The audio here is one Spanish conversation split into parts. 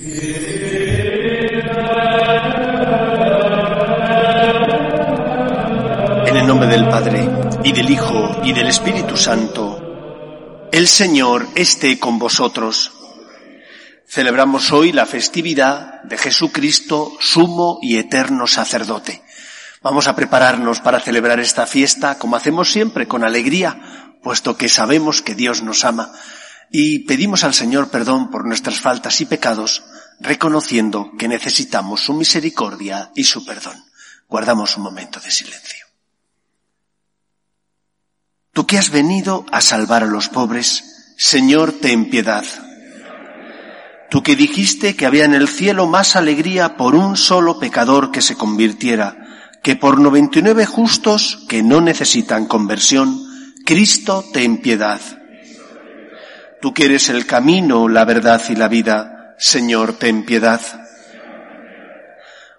En el nombre del Padre, y del Hijo, y del Espíritu Santo, el Señor esté con vosotros. Celebramos hoy la festividad de Jesucristo, sumo y eterno sacerdote. Vamos a prepararnos para celebrar esta fiesta como hacemos siempre, con alegría, puesto que sabemos que Dios nos ama y pedimos al Señor perdón por nuestras faltas y pecados, reconociendo que necesitamos su misericordia y su perdón. Guardamos un momento de silencio. Tú que has venido a salvar a los pobres, Señor, ten piedad. Tú que dijiste que había en el cielo más alegría por un solo pecador que se convirtiera, que por noventa y nueve justos que no necesitan conversión, Cristo ten piedad. Tú que eres el camino, la verdad y la vida, Señor, ten piedad.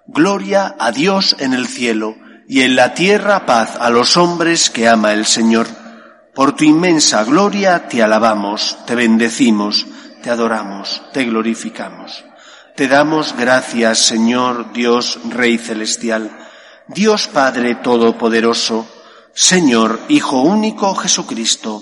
Gloria a Dios en el cielo y en la tierra paz a los hombres que ama el Señor. Por tu inmensa gloria te alabamos, te bendecimos, te adoramos, te glorificamos. Te damos gracias, Señor Dios Rey Celestial Dios Padre Todopoderoso, Señor Hijo único Jesucristo,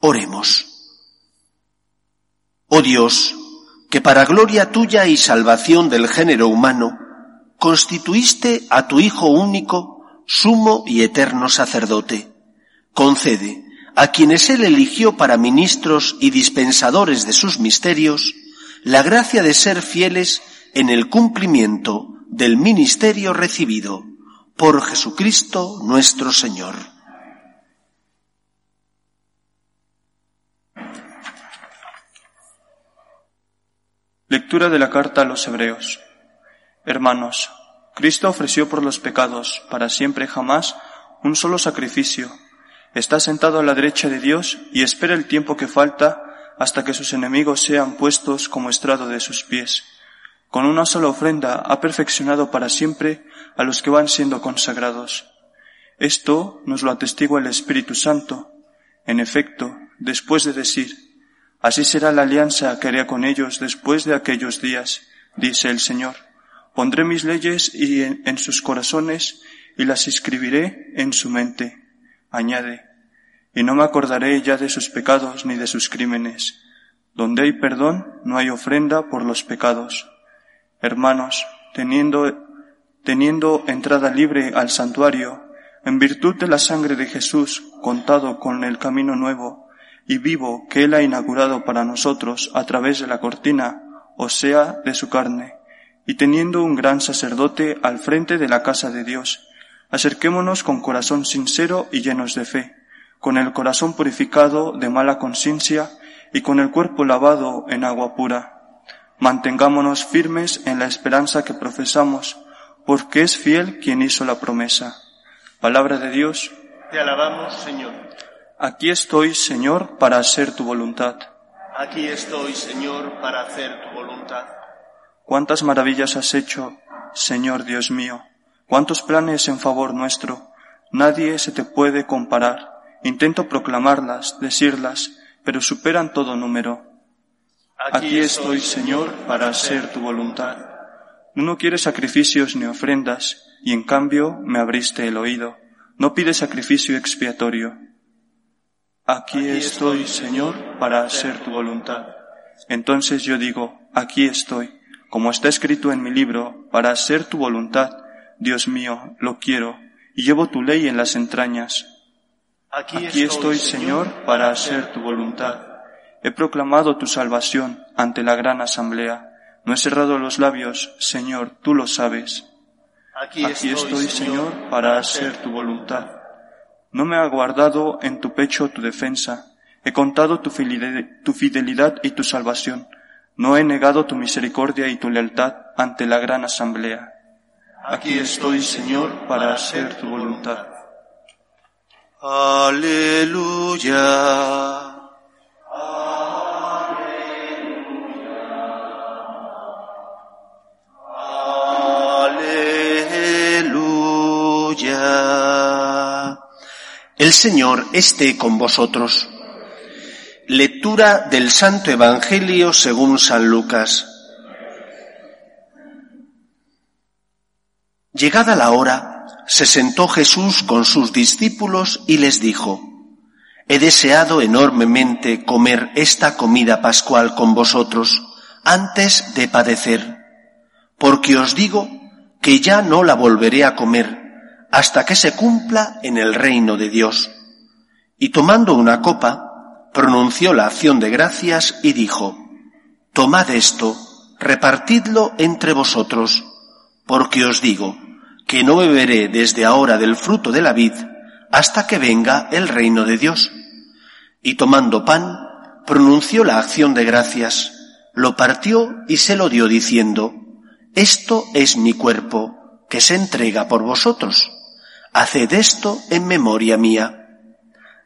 Oremos. Oh Dios, que para gloria tuya y salvación del género humano, constituiste a tu Hijo único, sumo y eterno sacerdote. Concede a quienes Él eligió para ministros y dispensadores de sus misterios, la gracia de ser fieles en el cumplimiento del ministerio recibido por Jesucristo nuestro Señor. Lectura de la carta a los Hebreos. Hermanos, Cristo ofreció por los pecados para siempre jamás un solo sacrificio. Está sentado a la derecha de Dios y espera el tiempo que falta hasta que sus enemigos sean puestos como estrado de sus pies. Con una sola ofrenda ha perfeccionado para siempre a los que van siendo consagrados. Esto nos lo atestigua el Espíritu Santo. En efecto, después de decir, así será la alianza que haré con ellos después de aquellos días, dice el Señor. Pondré mis leyes en, en sus corazones y las escribiré en su mente. Añade, y no me acordaré ya de sus pecados ni de sus crímenes. Donde hay perdón, no hay ofrenda por los pecados. Hermanos, teniendo, teniendo entrada libre al santuario, en virtud de la sangre de Jesús, contado con el camino nuevo y vivo que Él ha inaugurado para nosotros a través de la cortina, o sea, de su carne, y teniendo un gran sacerdote al frente de la casa de Dios, acerquémonos con corazón sincero y llenos de fe, con el corazón purificado de mala conciencia y con el cuerpo lavado en agua pura Mantengámonos firmes en la esperanza que profesamos, porque es fiel quien hizo la promesa. Palabra de Dios. Te alabamos, Señor. Aquí estoy, Señor, para hacer tu voluntad. Aquí estoy, Señor, para hacer tu voluntad. Cuántas maravillas has hecho, Señor Dios mío. Cuántos planes en favor nuestro. Nadie se te puede comparar. Intento proclamarlas, decirlas, pero superan todo número. Aquí estoy, Señor, para hacer tu voluntad. No quieres sacrificios ni ofrendas, y en cambio me abriste el oído. No pides sacrificio expiatorio. Aquí estoy, Señor, para hacer tu voluntad. Entonces yo digo, aquí estoy, como está escrito en mi libro, para hacer tu voluntad. Dios mío, lo quiero, y llevo tu ley en las entrañas. Aquí estoy, Señor, para hacer tu voluntad. He proclamado tu salvación ante la gran asamblea. No he cerrado los labios, Señor, tú lo sabes. Aquí, estoy, Señor, para hacer tu voluntad. No me ha guardado en tu pecho tu defensa. He contado tu fidelidad y tu salvación. No he negado tu misericordia y tu lealtad ante la gran asamblea. Aquí estoy, Señor, para hacer tu voluntad. Aleluya. El Señor esté con vosotros. Lectura del Santo Evangelio según San Lucas. Llegada la hora, se sentó Jesús con sus discípulos y les dijo, He deseado enormemente comer esta comida pascual con vosotros antes de padecer, porque os digo que ya no la volveré a comer hasta que se cumpla en el reino de Dios. Y tomando una copa, pronunció la acción de gracias y dijo, Tomad esto, repartidlo entre vosotros, porque os digo que no beberé desde ahora del fruto de la vid hasta que venga el reino de Dios. Y tomando pan, pronunció la acción de gracias, lo partió y se lo dio diciendo, Esto es mi cuerpo, que se entrega por vosotros. Haced esto en memoria mía.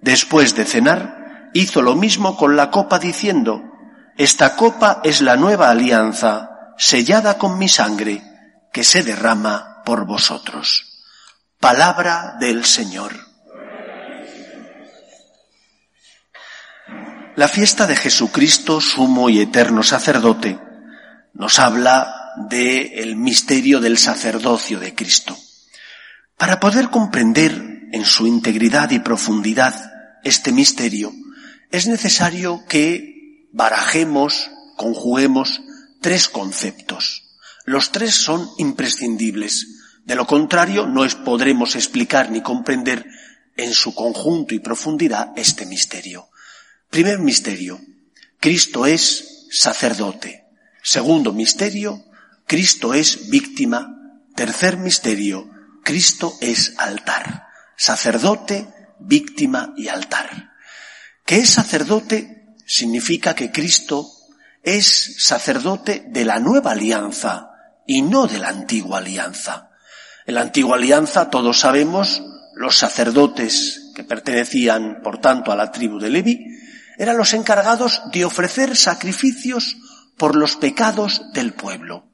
Después de cenar, hizo lo mismo con la copa diciendo, esta copa es la nueva alianza, sellada con mi sangre, que se derrama por vosotros. Palabra del Señor. La fiesta de Jesucristo, sumo y eterno sacerdote, nos habla del el misterio del sacerdocio de Cristo. Para poder comprender en su integridad y profundidad este misterio, es necesario que barajemos, conjuguemos tres conceptos. Los tres son imprescindibles. De lo contrario, no podremos explicar ni comprender en su conjunto y profundidad este misterio. Primer misterio, Cristo es sacerdote. Segundo misterio, Cristo es víctima. Tercer misterio, Cristo es altar. Sacerdote, víctima y altar. Que es sacerdote significa que Cristo es sacerdote de la nueva alianza y no de la antigua alianza. En la antigua alianza todos sabemos los sacerdotes que pertenecían, por tanto, a la tribu de Levi, eran los encargados de ofrecer sacrificios por los pecados del pueblo.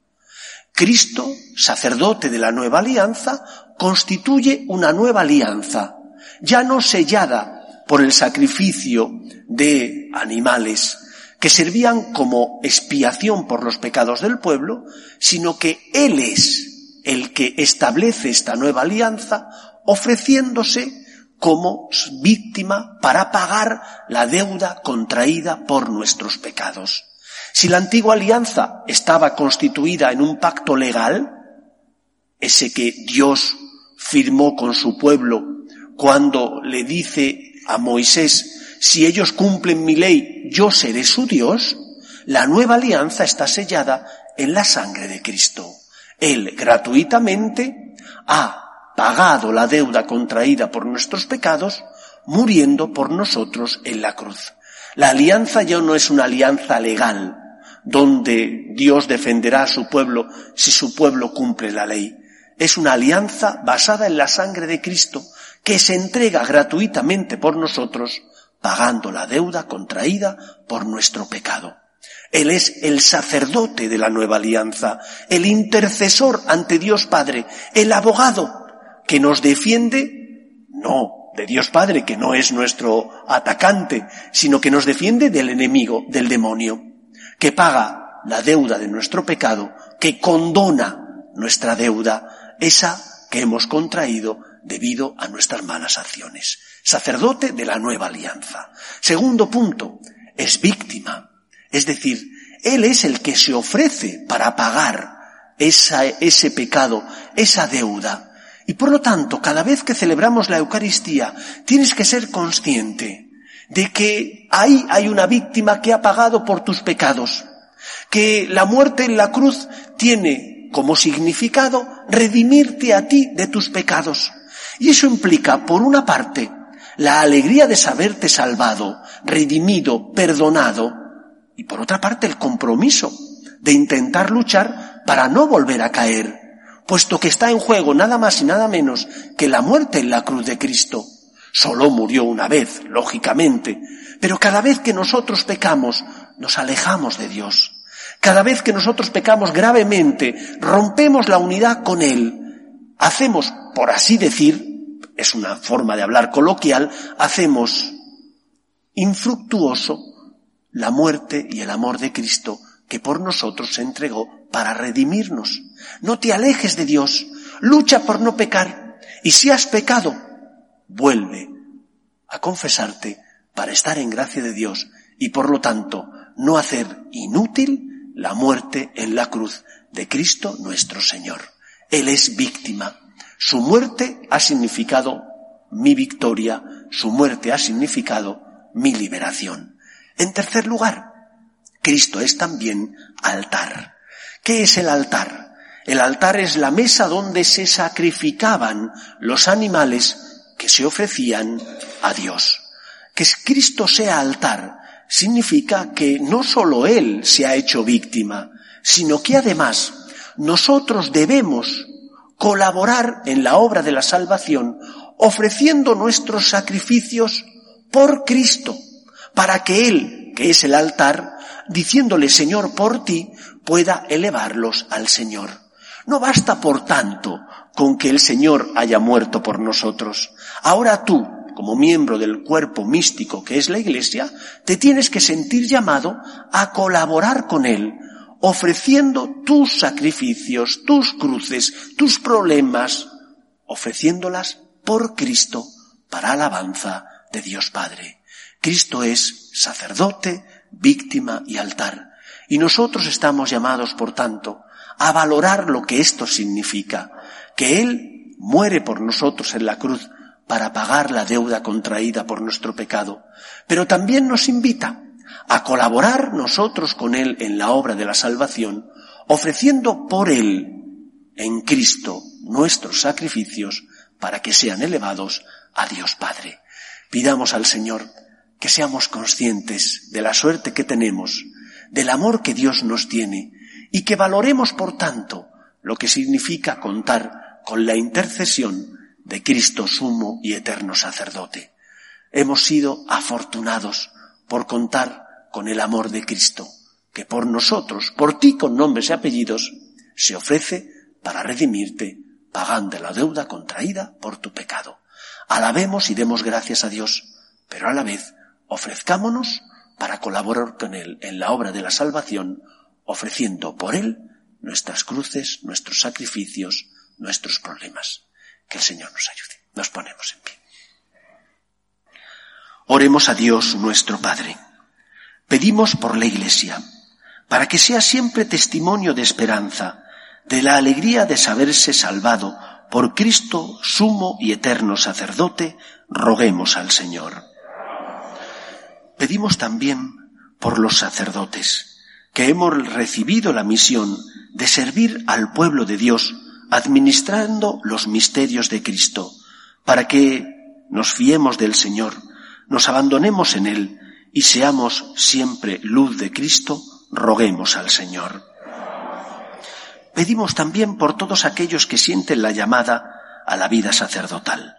Cristo, sacerdote de la nueva alianza, constituye una nueva alianza, ya no sellada por el sacrificio de animales que servían como expiación por los pecados del pueblo, sino que Él es el que establece esta nueva alianza ofreciéndose como víctima para pagar la deuda contraída por nuestros pecados. Si la antigua alianza estaba constituida en un pacto legal, ese que Dios firmó con su pueblo cuando le dice a Moisés, si ellos cumplen mi ley, yo seré su Dios, la nueva alianza está sellada en la sangre de Cristo. Él gratuitamente ha pagado la deuda contraída por nuestros pecados, muriendo por nosotros en la cruz. La alianza ya no es una alianza legal, donde Dios defenderá a su pueblo si su pueblo cumple la ley. Es una alianza basada en la sangre de Cristo, que se entrega gratuitamente por nosotros, pagando la deuda contraída por nuestro pecado. Él es el sacerdote de la nueva alianza, el intercesor ante Dios Padre, el abogado que nos defiende, no de Dios Padre, que no es nuestro atacante, sino que nos defiende del enemigo, del demonio, que paga la deuda de nuestro pecado, que condona nuestra deuda, esa que hemos contraído debido a nuestras malas acciones. Sacerdote de la nueva alianza. Segundo punto, es víctima. Es decir, Él es el que se ofrece para pagar ese pecado, esa deuda. Y por lo tanto, cada vez que celebramos la Eucaristía, tienes que ser consciente de que ahí hay una víctima que ha pagado por tus pecados, que la muerte en la cruz tiene como significado redimirte a ti de tus pecados. Y eso implica, por una parte, la alegría de saberte salvado, redimido, perdonado, y por otra parte el compromiso de intentar luchar para no volver a caer, puesto que está en juego nada más y nada menos que la muerte en la cruz de Cristo. Solo murió una vez, lógicamente, pero cada vez que nosotros pecamos, nos alejamos de Dios. Cada vez que nosotros pecamos gravemente, rompemos la unidad con Él. Hacemos, por así decir, es una forma de hablar coloquial, hacemos infructuoso la muerte y el amor de Cristo que por nosotros se entregó para redimirnos. No te alejes de Dios, lucha por no pecar y si has pecado, vuelve a confesarte para estar en gracia de Dios y por lo tanto no hacer inútil la muerte en la cruz de Cristo nuestro Señor. Él es víctima. Su muerte ha significado mi victoria, su muerte ha significado mi liberación. En tercer lugar, Cristo es también altar. ¿Qué es el altar? El altar es la mesa donde se sacrificaban los animales que se ofrecían a Dios. Que Cristo sea altar significa que no solo Él se ha hecho víctima, sino que además nosotros debemos colaborar en la obra de la salvación ofreciendo nuestros sacrificios por Cristo, para que Él, que es el altar, diciéndole Señor por ti, pueda elevarlos al Señor. No basta, por tanto, con que el Señor haya muerto por nosotros. Ahora tú, como miembro del cuerpo místico que es la Iglesia, te tienes que sentir llamado a colaborar con Él, ofreciendo tus sacrificios, tus cruces, tus problemas, ofreciéndolas por Cristo para alabanza de Dios Padre. Cristo es sacerdote, víctima y altar. Y nosotros estamos llamados, por tanto, a valorar lo que esto significa, que Él muere por nosotros en la cruz para pagar la deuda contraída por nuestro pecado, pero también nos invita a colaborar nosotros con Él en la obra de la salvación, ofreciendo por Él, en Cristo, nuestros sacrificios para que sean elevados a Dios Padre. Pidamos al Señor que seamos conscientes de la suerte que tenemos, del amor que Dios nos tiene y que valoremos, por tanto, lo que significa contar con la intercesión de Cristo sumo y eterno sacerdote. Hemos sido afortunados por contar con el amor de Cristo, que por nosotros, por ti con nombres y apellidos, se ofrece para redimirte, pagando la deuda contraída por tu pecado. Alabemos y demos gracias a Dios, pero a la vez ofrezcámonos para colaborar con Él en la obra de la salvación, ofreciendo por Él nuestras cruces, nuestros sacrificios, nuestros problemas. Que el Señor nos ayude. Nos ponemos en pie. Oremos a Dios nuestro Padre. Pedimos por la Iglesia, para que sea siempre testimonio de esperanza, de la alegría de saberse salvado por Cristo, sumo y eterno sacerdote, roguemos al Señor. Pedimos también por los sacerdotes, que hemos recibido la misión de servir al pueblo de Dios administrando los misterios de Cristo, para que nos fiemos del Señor, nos abandonemos en Él y seamos siempre luz de Cristo, roguemos al Señor. Pedimos también por todos aquellos que sienten la llamada a la vida sacerdotal,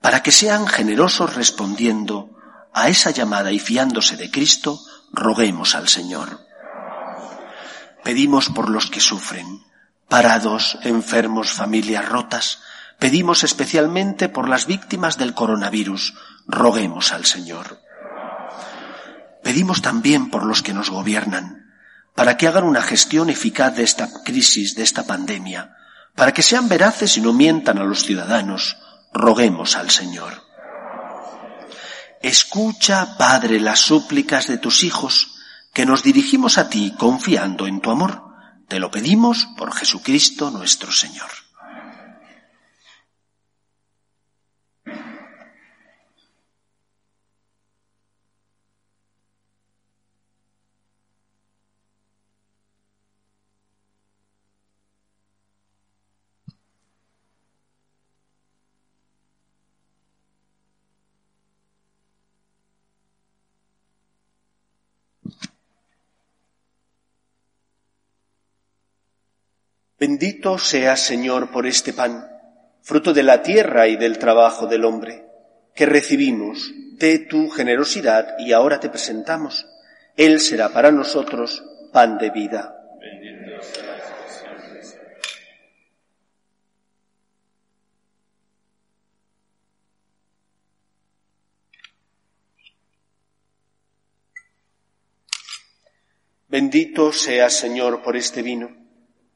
para que sean generosos respondiendo a esa llamada y fiándose de Cristo, roguemos al Señor. Pedimos por los que sufren, parados, enfermos, familias rotas. Pedimos especialmente por las víctimas del coronavirus, roguemos al Señor. Pedimos también por los que nos gobiernan, para que hagan una gestión eficaz de esta crisis, de esta pandemia, para que sean veraces y no mientan a los ciudadanos, roguemos al Señor. Escucha, Padre, las súplicas de tus hijos, que nos dirigimos a ti confiando en tu amor. Te lo pedimos por Jesucristo nuestro Señor. Bendito seas, Señor, por este pan, fruto de la tierra y del trabajo del hombre, que recibimos de tu generosidad y ahora te presentamos. Él será para nosotros pan de vida. Bendito seas, Señor, por este vino,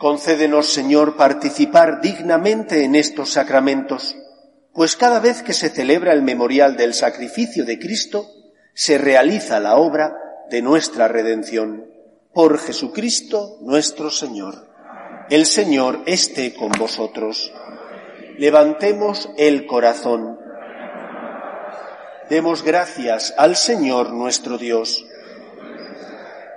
Concédenos, Señor, participar dignamente en estos sacramentos, pues cada vez que se celebra el memorial del sacrificio de Cristo, se realiza la obra de nuestra redención. Por Jesucristo nuestro Señor. El Señor esté con vosotros. Levantemos el corazón. Demos gracias al Señor nuestro Dios.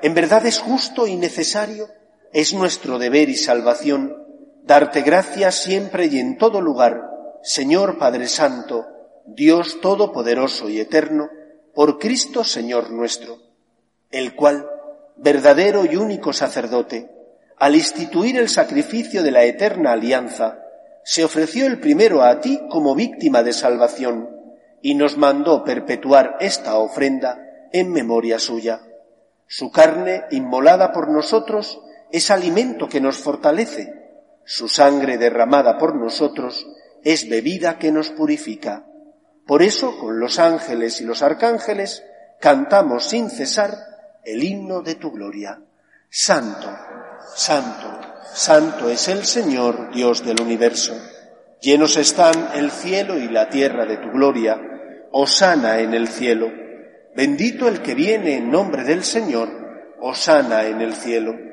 En verdad es justo y necesario, es nuestro deber y salvación, darte gracias siempre y en todo lugar, Señor Padre Santo, Dios Todopoderoso y Eterno, por Cristo Señor nuestro, el cual, verdadero y único sacerdote, al instituir el sacrificio de la eterna alianza, se ofreció el primero a ti como víctima de salvación y nos mandó perpetuar esta ofrenda en memoria suya. Su carne, inmolada por nosotros, es alimento que nos fortalece. Su sangre derramada por nosotros es bebida que nos purifica. Por eso, con los ángeles y los arcángeles, cantamos sin cesar el himno de tu gloria. Santo, Santo, Santo es el Señor, Dios del universo. Llenos están el cielo y la tierra de tu gloria. Osana en el cielo. Bendito el que viene en nombre del Señor. Osana en el cielo.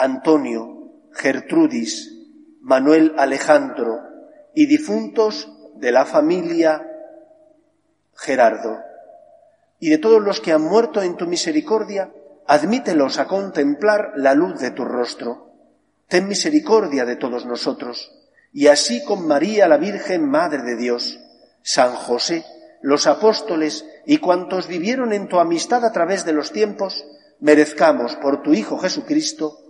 Antonio, Gertrudis, Manuel Alejandro y difuntos de la familia Gerardo. Y de todos los que han muerto en tu misericordia, admítelos a contemplar la luz de tu rostro. Ten misericordia de todos nosotros, y así con María la Virgen Madre de Dios, San José, los apóstoles y cuantos vivieron en tu amistad a través de los tiempos, merezcamos por tu Hijo Jesucristo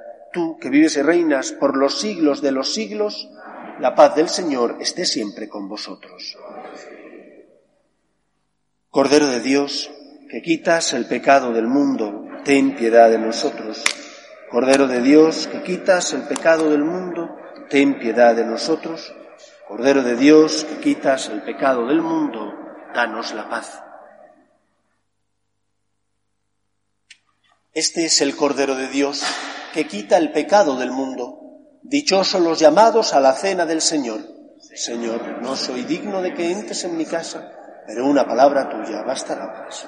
Tú, que vives y reinas por los siglos de los siglos, la paz del Señor esté siempre con vosotros. Cordero de Dios, que quitas el pecado del mundo, ten piedad de nosotros. Cordero de Dios, que quitas el pecado del mundo, ten piedad de nosotros. Cordero de Dios, que quitas el pecado del mundo, danos la paz. Este es el Cordero de Dios, que quita el pecado del mundo. Dichosos los llamados a la cena del Señor. Señor, no soy digno de que entres en mi casa, pero una palabra tuya bastará para eso.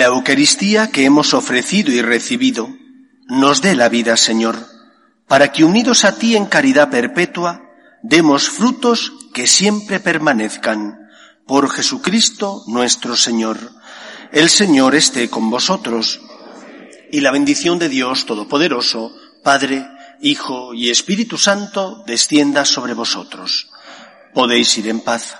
La Eucaristía que hemos ofrecido y recibido nos dé la vida, Señor, para que unidos a ti en caridad perpetua, demos frutos que siempre permanezcan. Por Jesucristo nuestro Señor. El Señor esté con vosotros. Y la bendición de Dios Todopoderoso, Padre, Hijo y Espíritu Santo, descienda sobre vosotros. Podéis ir en paz.